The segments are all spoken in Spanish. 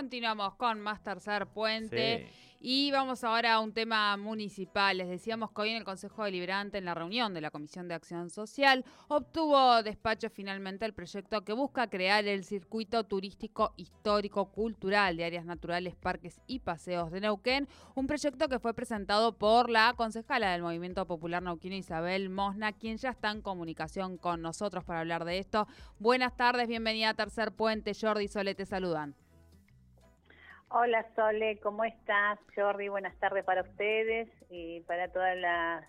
Continuamos con más tercer puente. Y vamos ahora a un tema municipal. Les decíamos que hoy en el Consejo Deliberante, en la reunión de la Comisión de Acción Social, obtuvo despacho finalmente el proyecto que busca crear el circuito turístico histórico cultural de áreas naturales, parques y paseos de Neuquén. Un proyecto que fue presentado por la concejala del Movimiento Popular Neuquino, Isabel Mosna, quien ya está en comunicación con nosotros para hablar de esto. Buenas tardes, bienvenida a Tercer Puente. Jordi y Sole te saludan. Hola Sole, ¿cómo estás? Jordi, buenas tardes para ustedes y para toda la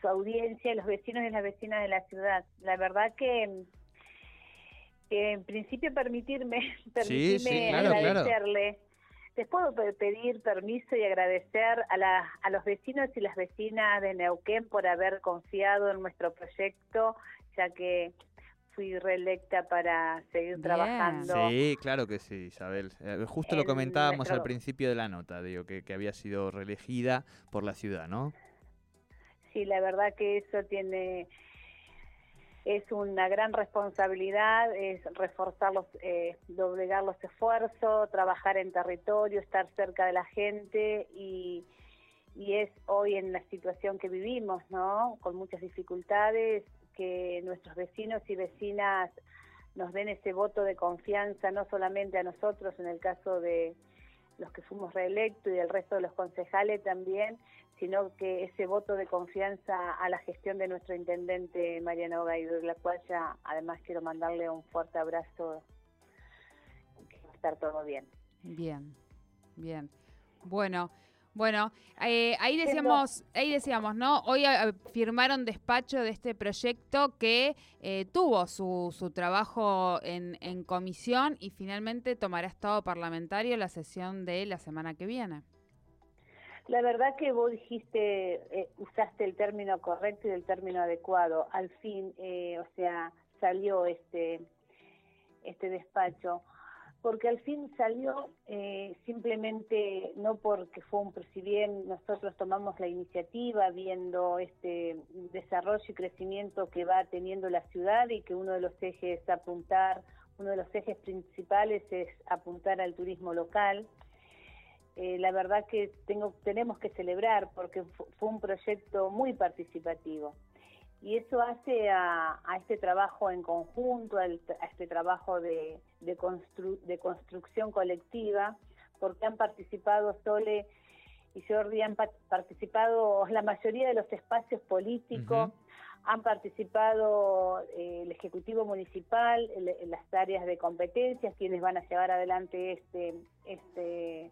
su audiencia, los vecinos y las vecinas de la ciudad. La verdad que, en principio permitirme, permitirme agradecerle. Les puedo pedir permiso y agradecer a, la, a los vecinos y las vecinas de Neuquén por haber confiado en nuestro proyecto, ya que fui reelecta para seguir trabajando. Sí, claro que sí, Isabel. Eh, justo lo comentábamos al principio de la nota, digo, que, que había sido reelegida por la ciudad, ¿no? Sí, la verdad que eso tiene es una gran responsabilidad, es reforzar los, eh, doblegar los esfuerzos, trabajar en territorio, estar cerca de la gente y, y es hoy en la situación que vivimos, ¿no? Con muchas dificultades, que nuestros vecinos y vecinas nos den ese voto de confianza, no solamente a nosotros en el caso de los que fuimos reelectos y el resto de los concejales también, sino que ese voto de confianza a la gestión de nuestro intendente Mariano Gaido, de la cual ya además quiero mandarle un fuerte abrazo, que va a estar todo bien. Bien, bien. Bueno, bueno, eh, ahí decíamos, ahí decíamos, ¿no? Hoy eh, firmaron despacho de este proyecto que eh, tuvo su, su trabajo en, en, comisión y finalmente tomará estado parlamentario la sesión de la semana que viene. La verdad que vos dijiste, usaste el término correcto y el término adecuado. Al fin, o sea, salió este este despacho porque al fin salió eh, simplemente no porque fue un, si bien nosotros tomamos la iniciativa viendo este desarrollo y crecimiento que va teniendo la ciudad y que uno de los ejes es apuntar, uno de los ejes principales es apuntar al turismo local. Eh, la verdad que tengo, tenemos que celebrar porque fue un proyecto muy participativo y eso hace a, este trabajo en conjunto, a este trabajo de, de, construcción colectiva, porque han participado Sole y Jordi, han participado la mayoría de los espacios políticos, han participado eh, el Ejecutivo Municipal, en las áreas de competencias, quienes van a llevar adelante este, este,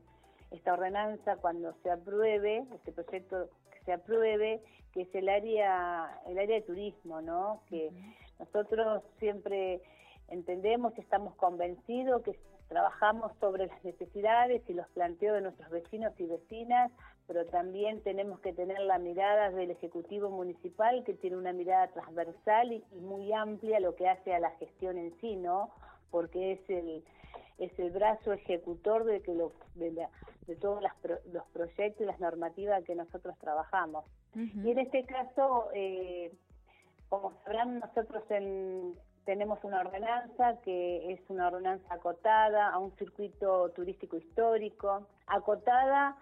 esta ordenanza cuando se apruebe, este proyecto se apruebe, que es el área, el área de turismo, ¿no? Que nosotros siempre entendemos, estamos convencidos que trabajamos sobre las necesidades y los planteos de nuestros vecinos y vecinas, pero también tenemos que tener la mirada del Ejecutivo Municipal, que tiene una mirada transversal y, muy amplia lo que hace a la gestión en sí, ¿no? Porque es el, es el brazo ejecutor de, que lo, de, de todos los proyectos y las normativas que nosotros trabajamos. Y en este caso, eh, como sabrán, nosotros tenemos una ordenanza que es una ordenanza acotada a un circuito turístico histórico, acotada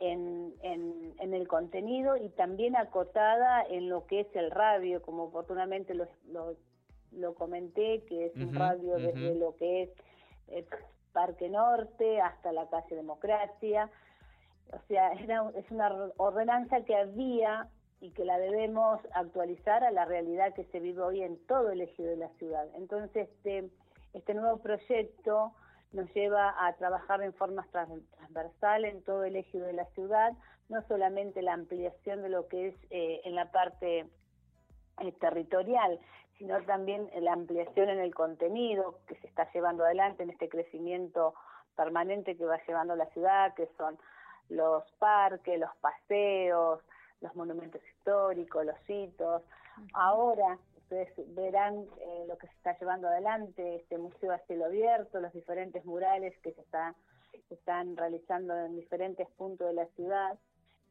en, en, el contenido y también acotada en lo que es el radio, como oportunamente lo, lo, comenté, que es un radio desde lo que es eh, Parque Norte hasta la calle Democracia. O sea, es una ordenanza que había y que la debemos actualizar a la realidad que se vive hoy en todo el eje de la ciudad. Entonces, este, este nuevo proyecto nos lleva a trabajar en forma transversal en todo el eje de la ciudad, no solamente la ampliación de lo que es eh, en la parte eh, territorial, sino también la ampliación en el contenido que se está llevando adelante en este crecimiento permanente que va llevando la ciudad, que son los parques, los paseos, los monumentos históricos, los hitos. Ahora ustedes verán eh, lo que se está llevando adelante, este museo a cielo abierto, los diferentes murales que se están se están realizando en diferentes puntos de la ciudad,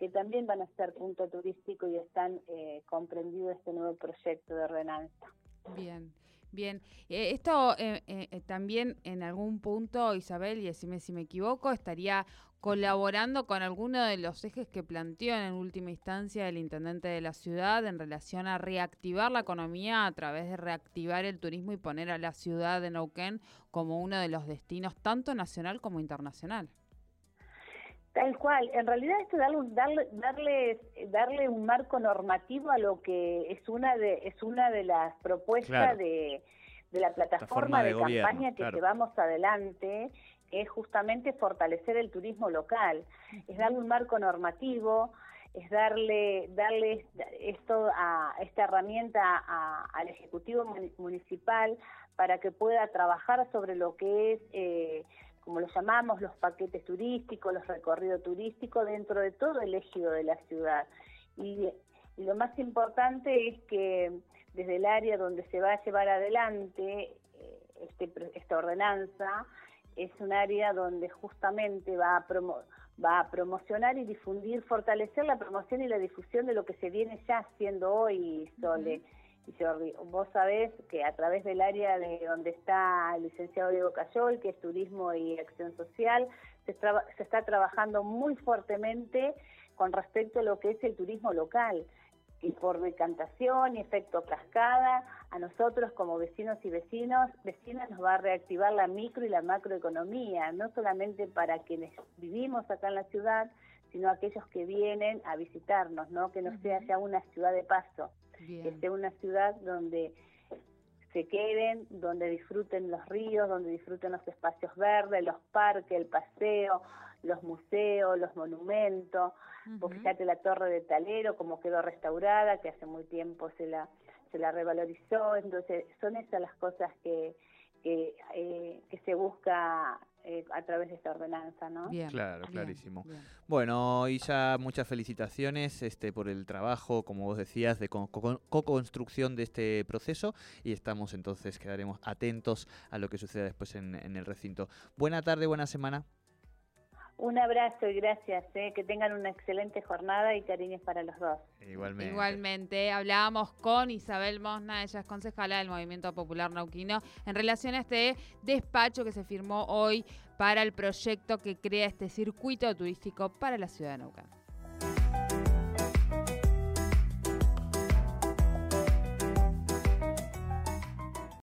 que también van a ser punto turístico y están eh, comprendidos este nuevo proyecto de ordenanza. Bien. Bien, eh, esto eh, eh, también en algún punto, Isabel, y decime si me equivoco, estaría colaborando con alguno de los ejes que planteó en última instancia el intendente de la ciudad en relación a reactivar la economía a través de reactivar el turismo y poner a la ciudad de Neuquén como uno de los destinos tanto nacional como internacional. Tal cual, en realidad es darle, darle, darle, un marco normativo a lo que es una de, es una de las propuestas de, de, la plataforma de, campaña que llevamos adelante, que es justamente fortalecer el turismo local, es darle un marco normativo, es darle, darle esto a esta herramienta al Ejecutivo Municipal para que pueda trabajar sobre lo que es eh, como lo llamamos, los paquetes turísticos, los recorridos turísticos dentro de todo el ejido de la ciudad. Y, lo más importante es que desde el área donde se va a llevar adelante eh, este, esta ordenanza, es un área donde justamente va a, va a promocionar y difundir, fortalecer la promoción y la difusión de lo que se viene ya haciendo hoy, Sole. Jordi, vos sabés que a través del área de donde está el licenciado Diego Cayol, que es Turismo y Acción Social, se, se está trabajando muy fuertemente con respecto a lo que es el turismo local. Y por decantación y efecto cascada, a nosotros como vecinos y vecinos, vecinas nos va a reactivar la micro y la macroeconomía, no solamente para quienes vivimos acá en la ciudad, sino aquellos que vienen a visitarnos, ¿no? Que no sea ya una ciudad de paso, que sea una ciudad donde se queden, donde disfruten los ríos, donde disfruten los espacios verdes, los parques, el paseo, los museos, los monumentos. Uh fíjate la torre de Talero, como quedó restaurada, que hace muy tiempo se la se la revalorizó. Entonces, son esas las cosas que, que, eh, que se busca eh, a través de esta ordenanza, ¿no? claro, clarísimo. Bueno, Isa, muchas felicitaciones este, por el trabajo, como vos decías, de co-construcción de este proceso y estamos entonces, quedaremos atentos a lo que suceda después en el recinto. Buena tarde, buena semana. Un abrazo y gracias. Eh, que tengan una excelente jornada y cariños para los dos. Igualmente. Igualmente. Hablábamos con Isabel Mosna, ella es concejala del Movimiento Popular Nauquino, en relación a este despacho que se firmó hoy para el proyecto que crea este circuito turístico para la ciudad de Nauquén.